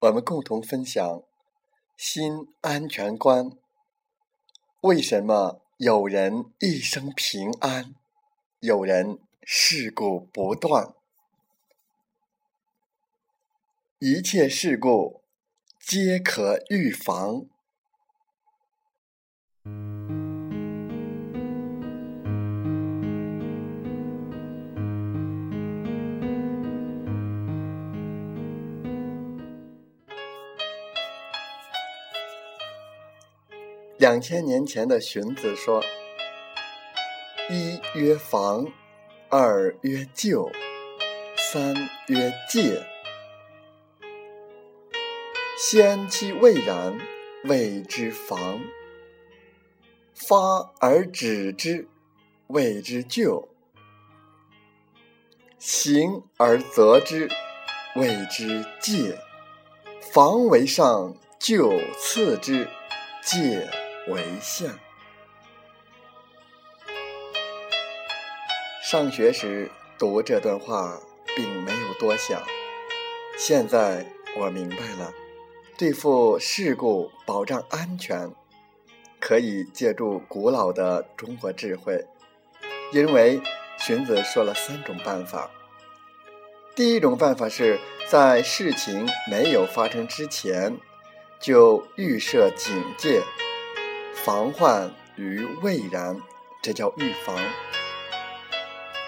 我们共同分享新安全观。为什么有人一生平安，有人事故不断？一切事故皆可预防。两千年前的荀子说：“一曰防，二曰救，三曰戒。先其未然，谓之防；发而止之，谓之救；行而则之，谓之戒。防为上，救次之，戒。”为相。上学时读这段话，并没有多想。现在我明白了，对付事故、保障安全，可以借助古老的中国智慧。因为荀子说了三种办法。第一种办法是在事情没有发生之前，就预设警戒。防患于未然，这叫预防。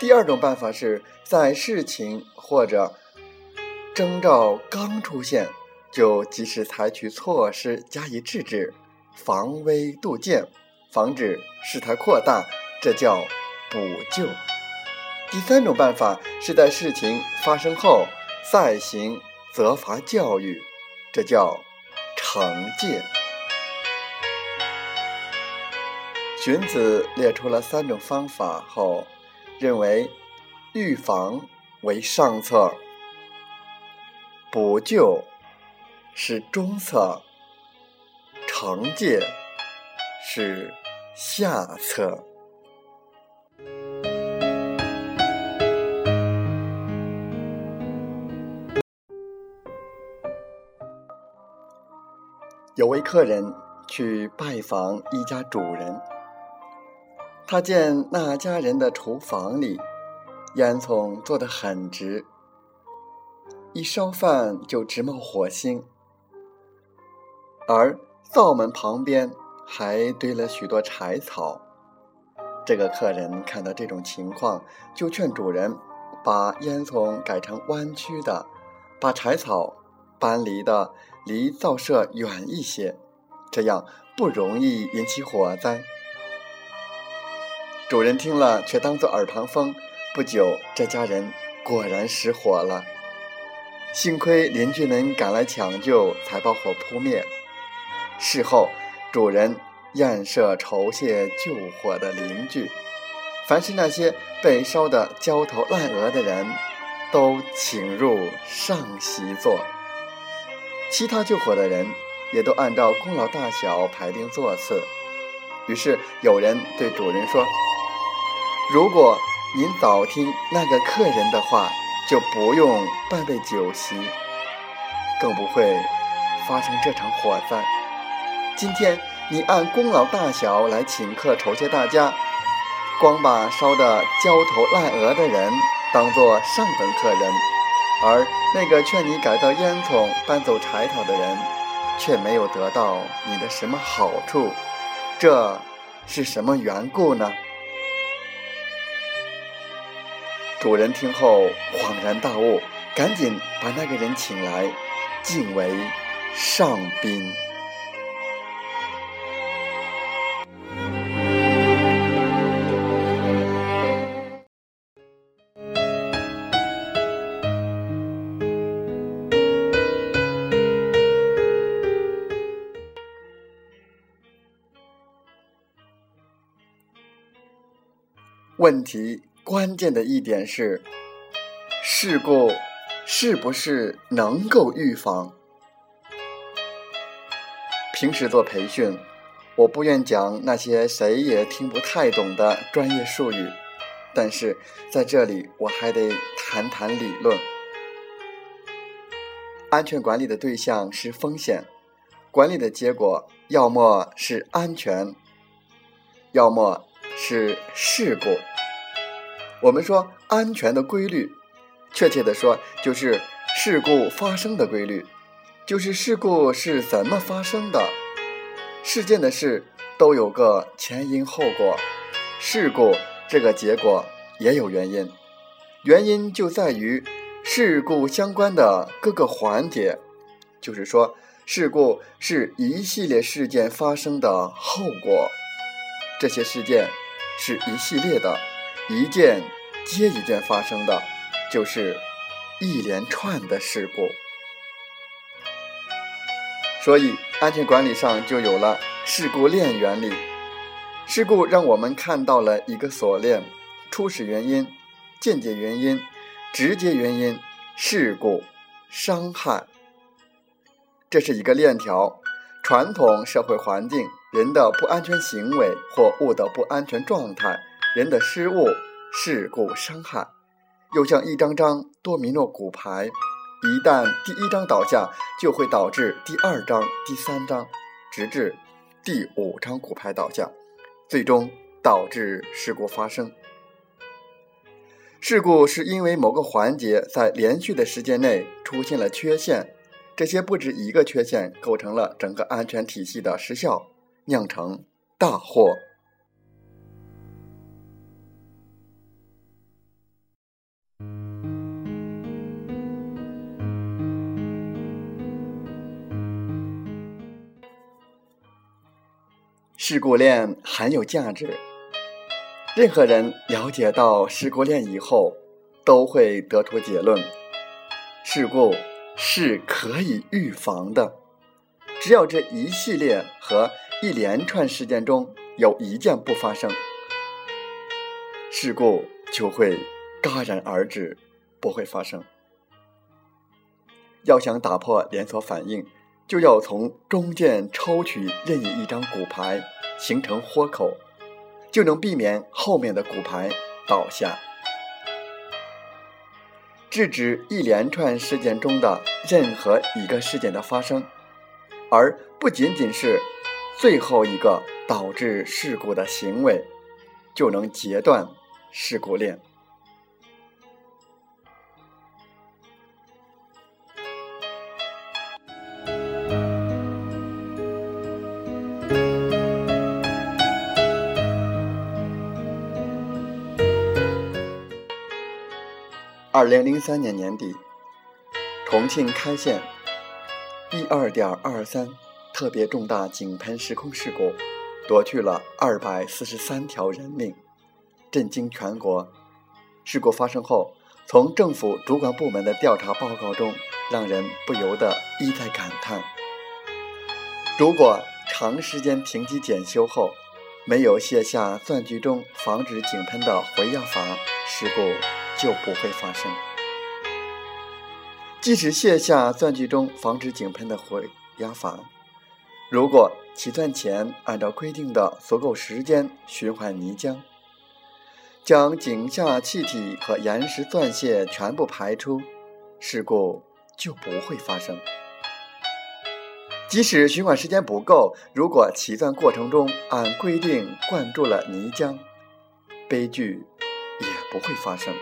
第二种办法是在事情或者征兆刚出现，就及时采取措施加以制止，防微杜渐，防止事态扩大，这叫补救。第三种办法是在事情发生后再行责罚教育，这叫惩戒。荀子列出了三种方法后，认为预防为上策，补救是中策，惩戒是下策。有位客人去拜访一家主人。他见那家人的厨房里烟囱做得很直，一烧饭就直冒火星，而灶门旁边还堆了许多柴草。这个客人看到这种情况，就劝主人把烟囱改成弯曲的，把柴草搬离的离灶舍远一些，这样不容易引起火灾。主人听了，却当作耳旁风。不久，这家人果然失火了。幸亏邻居们赶来抢救，才把火扑灭。事后，主人宴设酬谢救火的邻居，凡是那些被烧得焦头烂额的人，都请入上席坐。其他救火的人也都按照功劳大小排定座次。于是，有人对主人说。如果您早听那个客人的话，就不用半备酒席，更不会发生这场火灾。今天你按功劳大小来请客酬谢大家，光把烧得焦头烂额的人当做上等客人，而那个劝你改造烟囱、搬走柴草的人，却没有得到你的什么好处，这是什么缘故呢？主人听后恍然大悟赶紧把那个人请来敬为上宾。问题关键的一点是，事故是不是能够预防？平时做培训，我不愿讲那些谁也听不太懂的专业术语，但是在这里我还得谈谈理论。安全管理的对象是风险，管理的结果要么是安全，要么是事故。我们说安全的规律，确切的说就是事故发生的规律。就是事故是怎么发生的？事件的事都有个前因后果，事故这个结果也有原因，原因就在于事故相关的各个环节。就是说，事故是一系列事件发生的后果，这些事件是一系列的，一件接一件发生的，就是一连串的事故。所以，安全管理上就有了事故链原理。事故让我们看到了一个锁链：初始原因、间接原因、直接原因、事故、伤害。这是一个链条。传统社会环境、人的不安全行为或物的不安全状态、人的失误、事故、伤害，又像一张张多米诺骨牌。一旦第一张倒下，就会导致第二张、第三张，直至第五张骨牌倒下，最终导致事故发生。事故是因为某个环节在连续的时间内出现了缺陷，这些不止一个缺陷构成了整个安全体系的失效，酿成大祸。事故链很有价值。任何人了解到事故链以后，都会得出结论：事故是可以预防的。只要这一系列和一连串事件中有一件不发生，事故就会戛然而止，不会发生。要想打破连锁反应。就要从中间抽取任意一张骨牌，形成豁口，就能避免后面的骨牌倒下，制止一连串事件中的任何一个事件的发生，而不仅仅是最后一个导致事故的行为，就能截断事故链。二零零三年年底，重庆开县一二点二三特别重大井喷时空事故，夺去了二百四十三条人命，震惊全国。事故发生后，从政府主管部门的调查报告中，让人不由得一再感叹：如果长时间停机检修后，没有卸下钻具中防止井喷的回压阀，事故。就不会发生。即使卸下钻具中防止井喷的回压阀，如果起钻前按照规定的足够时间循环泥浆，将井下气体和岩石钻屑全部排出，事故就不会发生。即使循环时间不够，如果起钻过程中按规定灌注了泥浆，悲剧也不会发生。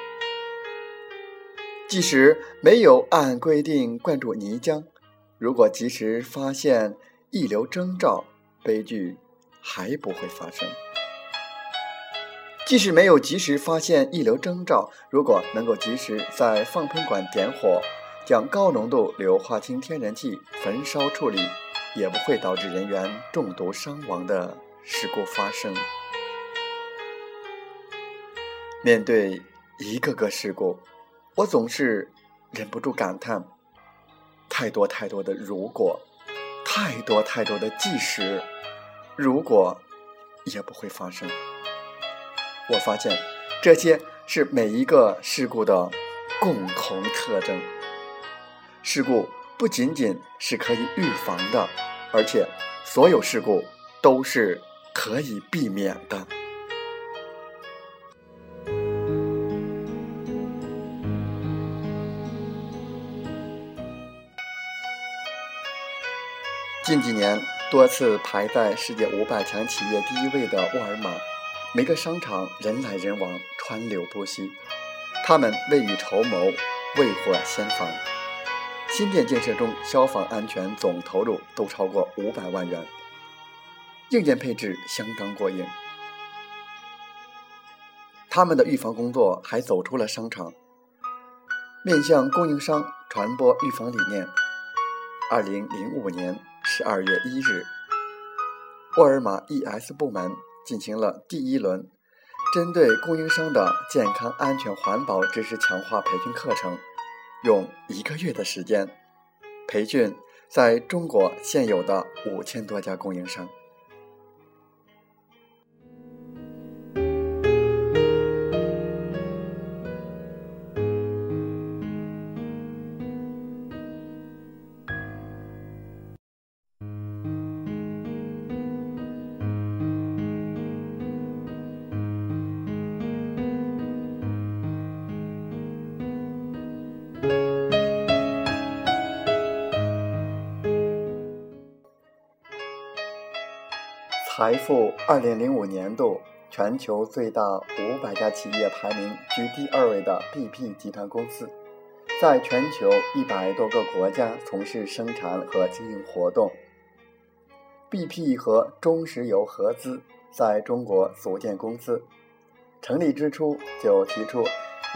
即使没有按规定灌注泥浆，如果及时发现溢流征兆，悲剧还不会发生。即使没有及时发现溢流征兆，如果能够及时在放喷管点火，将高浓度硫化氢天然气焚烧处理，也不会导致人员中毒伤亡的事故发生。面对一个个事故。我总是忍不住感叹：太多太多的如果，太多太多的即使，如果也不会发生。我发现，这些是每一个事故的共同特征。事故不仅仅是可以预防的，而且所有事故都是可以避免的。近几年，多次排在世界五百强企业第一位的沃尔玛，每个商场人来人往，川流不息。他们未雨绸缪，未火先防。新店建设中，消防安全总投入都超过五百万元，硬件配置相当过硬。他们的预防工作还走出了商场，面向供应商传播预防理念。二零零五年。十二月一日，沃尔玛 ES 部门进行了第一轮针对供应商的健康、安全、环保知识强化培训课程，用一个月的时间培训在中国现有的五千多家供应商。财富二零零五年度全球最大五百家企业排名居第二位的 BP 集团公司，在全球一百多个国家从事生产和经营活动。BP 和中石油合资在中国组建公司，成立之初就提出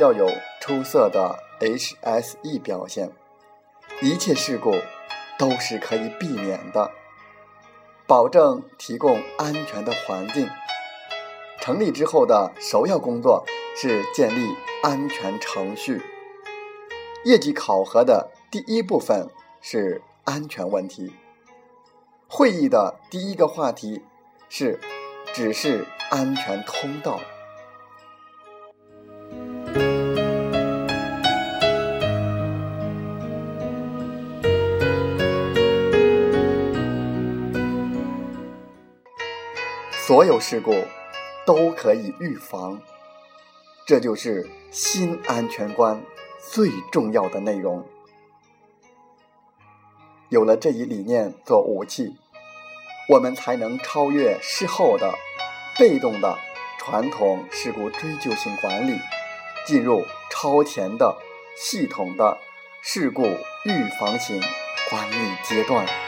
要有出色的 HSE 表现，一切事故都是可以避免的。保证提供安全的环境。成立之后的首要工作是建立安全程序。业绩考核的第一部分是安全问题。会议的第一个话题是指示安全通道。所有事故都可以预防，这就是新安全观最重要的内容。有了这一理念做武器，我们才能超越事后的被动的传统事故追究性管理，进入超前的系统的事故预防型管理阶段。